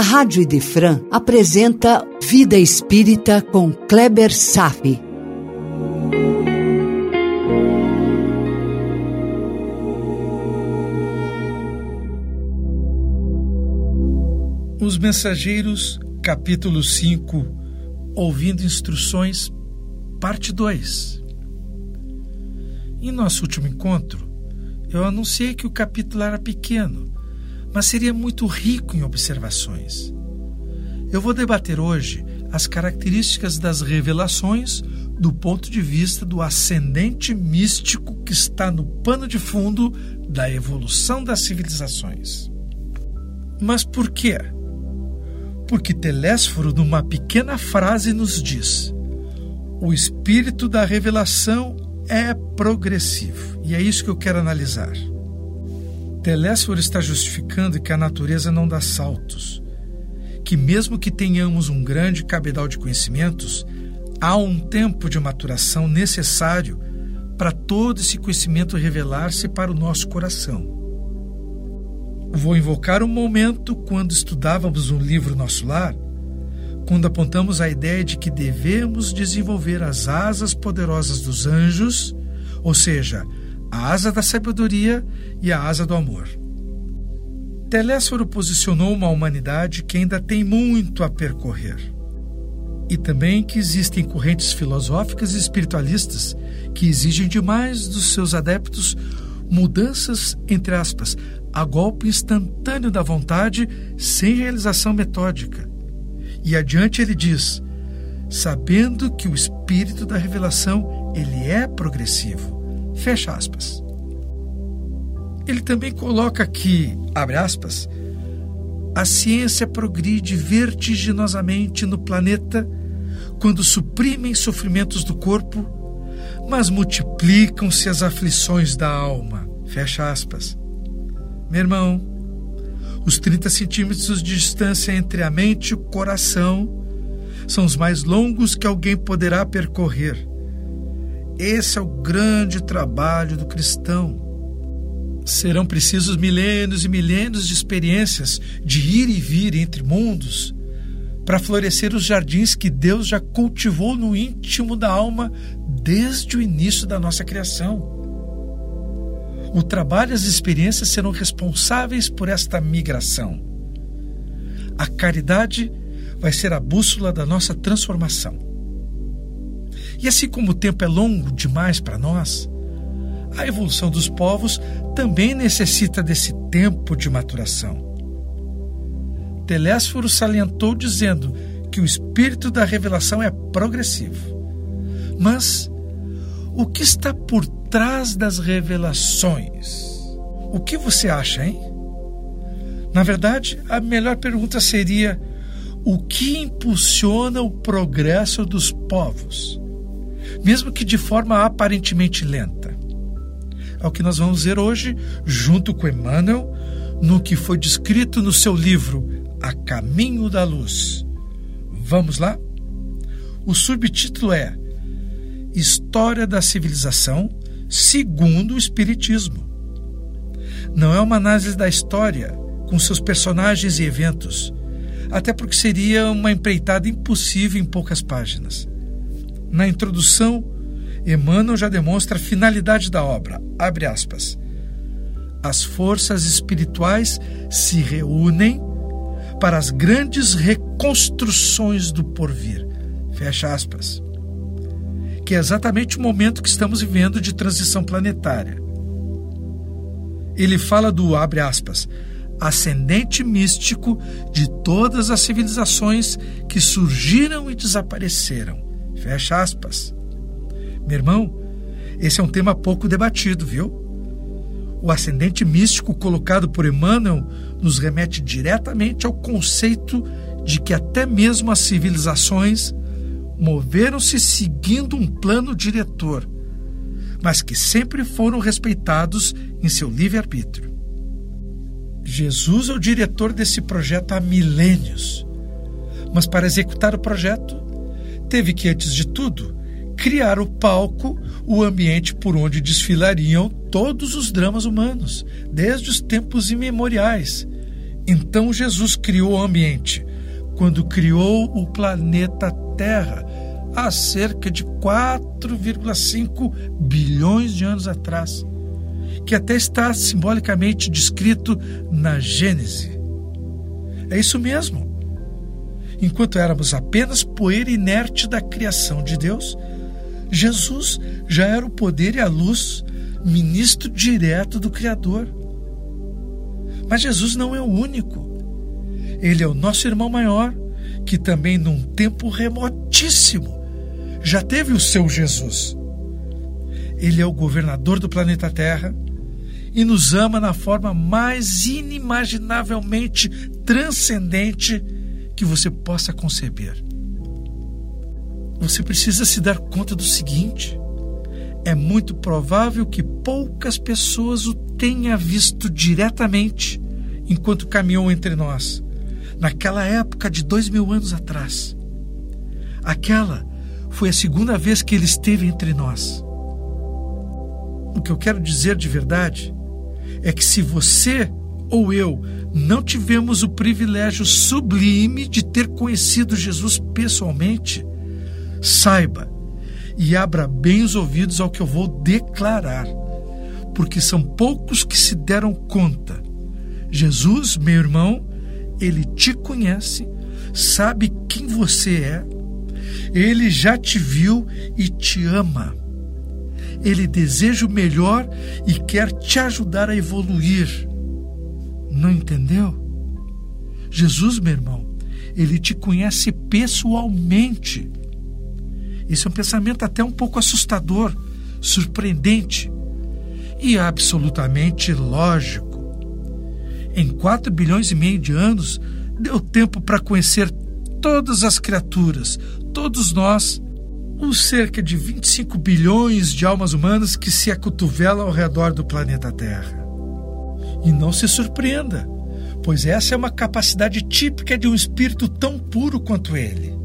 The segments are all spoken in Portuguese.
a Rádio Idefran apresenta Vida Espírita com Kleber Safi. Os Mensageiros, capítulo 5, Ouvindo Instruções, parte 2. Em nosso último encontro, eu anunciei que o capítulo era pequeno, mas seria muito rico em observações. Eu vou debater hoje as características das revelações do ponto de vista do ascendente místico que está no pano de fundo da evolução das civilizações. Mas por quê? Porque Telésforo, numa pequena frase, nos diz: o espírito da revelação é progressivo. E é isso que eu quero analisar. Telésforo está justificando que a natureza não dá saltos, que mesmo que tenhamos um grande cabedal de conhecimentos, há um tempo de maturação necessário para todo esse conhecimento revelar-se para o nosso coração. Vou invocar um momento quando estudávamos um livro Nosso Lar, quando apontamos a ideia de que devemos desenvolver as asas poderosas dos anjos, ou seja, a asa da sabedoria e a asa do amor. Telésforo posicionou uma humanidade que ainda tem muito a percorrer. E também que existem correntes filosóficas e espiritualistas que exigem demais dos seus adeptos mudanças, entre aspas, a golpe instantâneo da vontade, sem realização metódica. E adiante ele diz: sabendo que o espírito da revelação ele é progressivo Fecha aspas. Ele também coloca que, abre aspas, a ciência progride vertiginosamente no planeta quando suprimem sofrimentos do corpo, mas multiplicam-se as aflições da alma. Fecha aspas. Meu irmão, os 30 centímetros de distância entre a mente e o coração são os mais longos que alguém poderá percorrer. Esse é o grande trabalho do cristão. Serão precisos milênios e milênios de experiências de ir e vir entre mundos para florescer os jardins que Deus já cultivou no íntimo da alma desde o início da nossa criação. O trabalho e as experiências serão responsáveis por esta migração. A caridade vai ser a bússola da nossa transformação. E assim como o tempo é longo demais para nós, a evolução dos povos também necessita desse tempo de maturação. Telésforo salientou dizendo que o espírito da revelação é progressivo. Mas o que está por trás das revelações? O que você acha, hein? Na verdade, a melhor pergunta seria: o que impulsiona o progresso dos povos? Mesmo que de forma aparentemente lenta. É o que nós vamos ver hoje, junto com Emmanuel, no que foi descrito no seu livro A Caminho da Luz. Vamos lá? O subtítulo é História da Civilização segundo o Espiritismo. Não é uma análise da história com seus personagens e eventos, até porque seria uma empreitada impossível em poucas páginas. Na introdução, Emmanuel já demonstra a finalidade da obra. Abre aspas. As forças espirituais se reúnem para as grandes reconstruções do porvir. Fecha aspas. Que é exatamente o momento que estamos vivendo de transição planetária. Ele fala do, abre aspas, ascendente místico de todas as civilizações que surgiram e desapareceram Fecha aspas. Meu irmão, esse é um tema pouco debatido, viu? O ascendente místico colocado por Emmanuel nos remete diretamente ao conceito de que até mesmo as civilizações moveram-se seguindo um plano diretor, mas que sempre foram respeitados em seu livre-arbítrio. Jesus é o diretor desse projeto há milênios, mas para executar o projeto teve que, antes de tudo, criar o palco, o ambiente por onde desfilariam todos os dramas humanos, desde os tempos imemoriais, Então Jesus criou o ambiente quando criou o planeta Terra há cerca de 4,5 bilhões de anos atrás, que até está simbolicamente descrito na Gênese. É isso mesmo. Enquanto éramos apenas poeira inerte da criação de Deus, Jesus já era o poder e a luz, ministro direto do Criador. Mas Jesus não é o único. Ele é o nosso irmão maior, que também, num tempo remotíssimo, já teve o seu Jesus. Ele é o governador do planeta Terra e nos ama na forma mais inimaginavelmente transcendente que você possa conceber. Você precisa se dar conta do seguinte: é muito provável que poucas pessoas o tenha visto diretamente enquanto caminhou entre nós, naquela época de dois mil anos atrás. Aquela foi a segunda vez que ele esteve entre nós. O que eu quero dizer de verdade é que se você ou eu não tivemos o privilégio sublime de ter conhecido Jesus pessoalmente, saiba e abra bem os ouvidos ao que eu vou declarar, porque são poucos que se deram conta. Jesus, meu irmão, ele te conhece, sabe quem você é, ele já te viu e te ama. Ele deseja o melhor e quer te ajudar a evoluir. Não entendeu? Jesus, meu irmão, ele te conhece pessoalmente. Esse é um pensamento até um pouco assustador, surpreendente e absolutamente lógico. Em 4 bilhões e meio de anos, deu tempo para conhecer todas as criaturas, todos nós, os cerca de 25 bilhões de almas humanas que se acotovelam ao redor do planeta Terra. E não se surpreenda, pois essa é uma capacidade típica de um espírito tão puro quanto ele.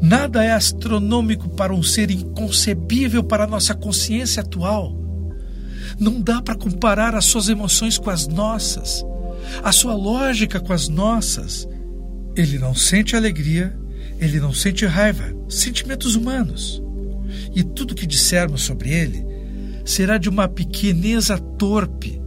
Nada é astronômico para um ser inconcebível para a nossa consciência atual. Não dá para comparar as suas emoções com as nossas, a sua lógica com as nossas. Ele não sente alegria, ele não sente raiva, sentimentos humanos. E tudo que dissermos sobre ele será de uma pequeneza torpe,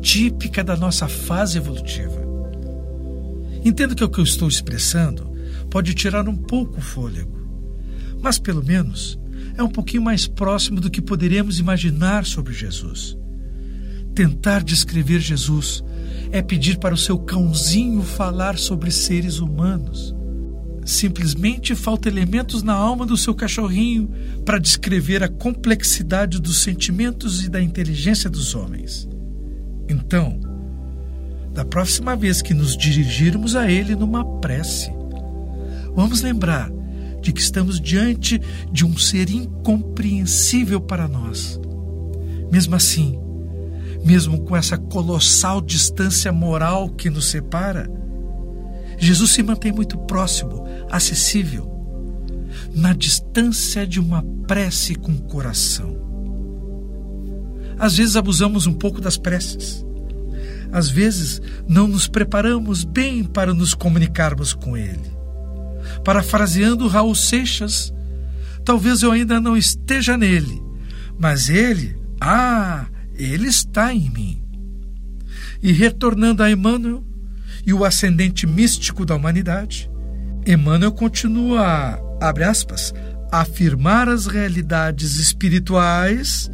típica da nossa fase evolutiva. Entendo que o que eu estou expressando pode tirar um pouco o fôlego, mas pelo menos é um pouquinho mais próximo do que poderíamos imaginar sobre Jesus. Tentar descrever Jesus é pedir para o seu cãozinho falar sobre seres humanos. Simplesmente falta elementos na alma do seu cachorrinho para descrever a complexidade dos sentimentos e da inteligência dos homens. Então, da próxima vez que nos dirigirmos a Ele numa prece, vamos lembrar de que estamos diante de um ser incompreensível para nós. Mesmo assim, mesmo com essa colossal distância moral que nos separa, Jesus se mantém muito próximo, acessível, na distância de uma prece com coração. Às vezes abusamos um pouco das preces. Às vezes não nos preparamos bem para nos comunicarmos com Ele. Parafraseando Raul Seixas, talvez eu ainda não esteja nele, mas Ele, ah, Ele está em mim. E retornando a Emmanuel e o ascendente místico da humanidade, Emmanuel continua, abre aspas, a afirmar as realidades espirituais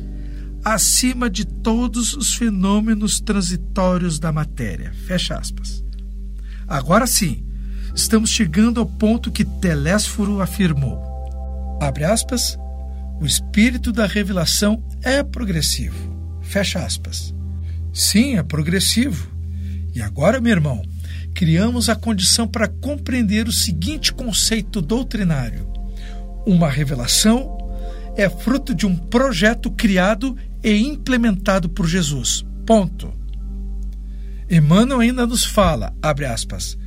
acima de todos os fenômenos transitórios da matéria. Fecha aspas. Agora sim, estamos chegando ao ponto que Telésforo afirmou. Abre aspas, o espírito da revelação é progressivo. Fecha aspas. Sim, é progressivo. E agora, meu irmão, criamos a condição para compreender o seguinte conceito doutrinário: uma revelação é fruto de um projeto criado e implementado por Jesus. Ponto. Emmanuel ainda nos fala, abre aspas,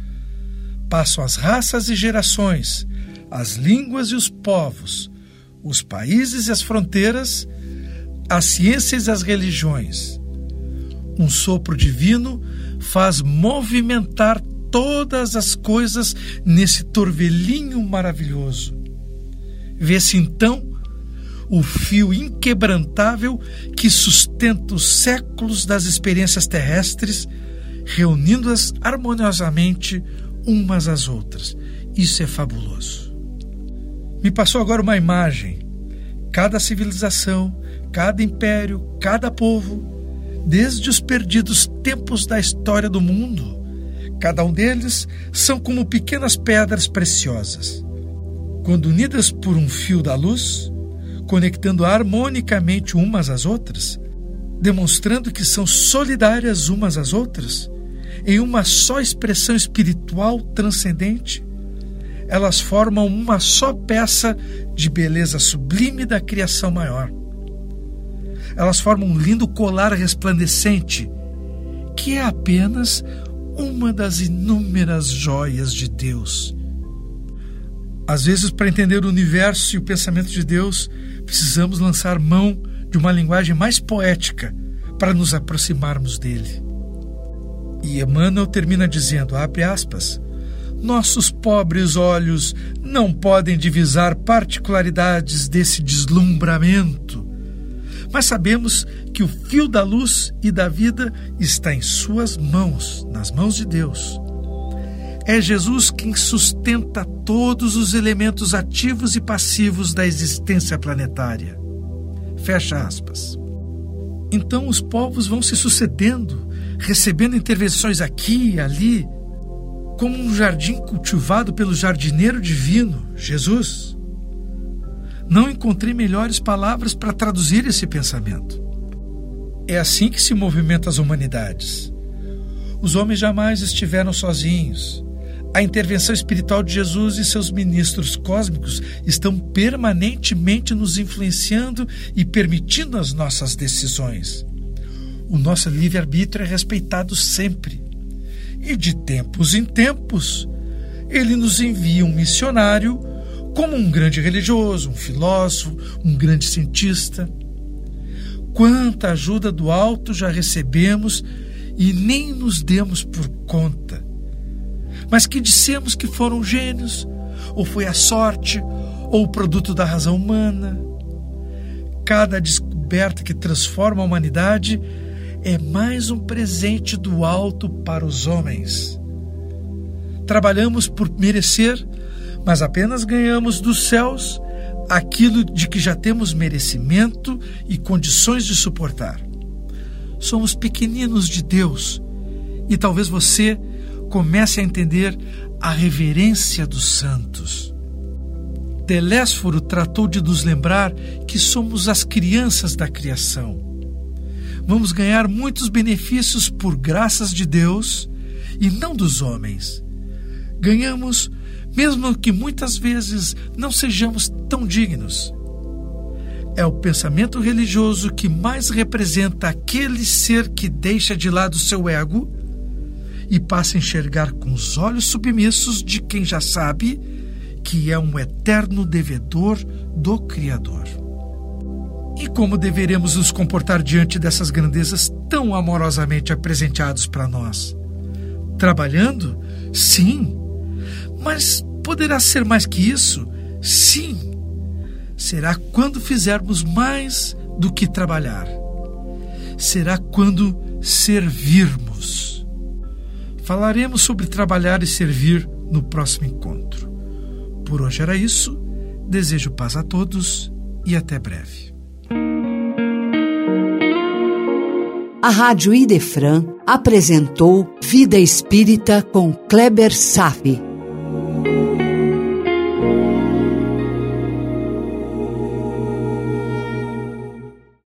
passam as raças e gerações, as línguas e os povos, os países e as fronteiras, as ciências e as religiões. Um sopro divino faz movimentar todas as coisas nesse torvelinho maravilhoso. Vê-se então o fio inquebrantável que sustenta os séculos das experiências terrestres, reunindo-as harmoniosamente umas às outras. Isso é fabuloso. Me passou agora uma imagem. Cada civilização, cada império, cada povo, desde os perdidos tempos da história do mundo, cada um deles são como pequenas pedras preciosas. Quando unidas por um fio da luz, conectando harmonicamente umas às outras, demonstrando que são solidárias umas às outras, em uma só expressão espiritual transcendente, elas formam uma só peça de beleza sublime da criação maior. Elas formam um lindo colar resplandecente, que é apenas uma das inúmeras joias de Deus. Às vezes, para entender o universo e o pensamento de Deus, precisamos lançar mão de uma linguagem mais poética para nos aproximarmos dele. E Emmanuel termina dizendo, abre aspas, nossos pobres olhos não podem divisar particularidades desse deslumbramento, mas sabemos que o fio da luz e da vida está em suas mãos, nas mãos de Deus. É Jesus quem sustenta todos os elementos ativos e passivos da existência planetária. Fecha aspas. Então os povos vão se sucedendo, recebendo intervenções aqui e ali, como um jardim cultivado pelo jardineiro divino, Jesus. Não encontrei melhores palavras para traduzir esse pensamento. É assim que se movimentam as humanidades. Os homens jamais estiveram sozinhos. A intervenção espiritual de Jesus e seus ministros cósmicos estão permanentemente nos influenciando e permitindo as nossas decisões. O nosso livre-arbítrio é respeitado sempre. E de tempos em tempos, ele nos envia um missionário como um grande religioso, um filósofo, um grande cientista. Quanta ajuda do alto já recebemos e nem nos demos por conta mas que dissemos que foram gênios, ou foi a sorte, ou o produto da razão humana. Cada descoberta que transforma a humanidade é mais um presente do alto para os homens. Trabalhamos por merecer, mas apenas ganhamos dos céus aquilo de que já temos merecimento e condições de suportar. Somos pequeninos de Deus e talvez você comece a entender a reverência dos santos. Telésforo tratou de nos lembrar que somos as crianças da criação. Vamos ganhar muitos benefícios por graças de Deus e não dos homens. Ganhamos, mesmo que muitas vezes não sejamos tão dignos. É o pensamento religioso que mais representa aquele ser que deixa de lado seu ego e passa a enxergar com os olhos submissos de quem já sabe que é um eterno devedor do Criador. E como deveremos nos comportar diante dessas grandezas tão amorosamente apresentadas para nós? Trabalhando? Sim. Mas poderá ser mais que isso? Sim. Será quando fizermos mais do que trabalhar. Será quando servirmos. Falaremos sobre trabalhar e servir no próximo encontro. Por hoje era isso. Desejo paz a todos e até breve. A Rádio Idefran apresentou Vida Espírita com Kleber Safi.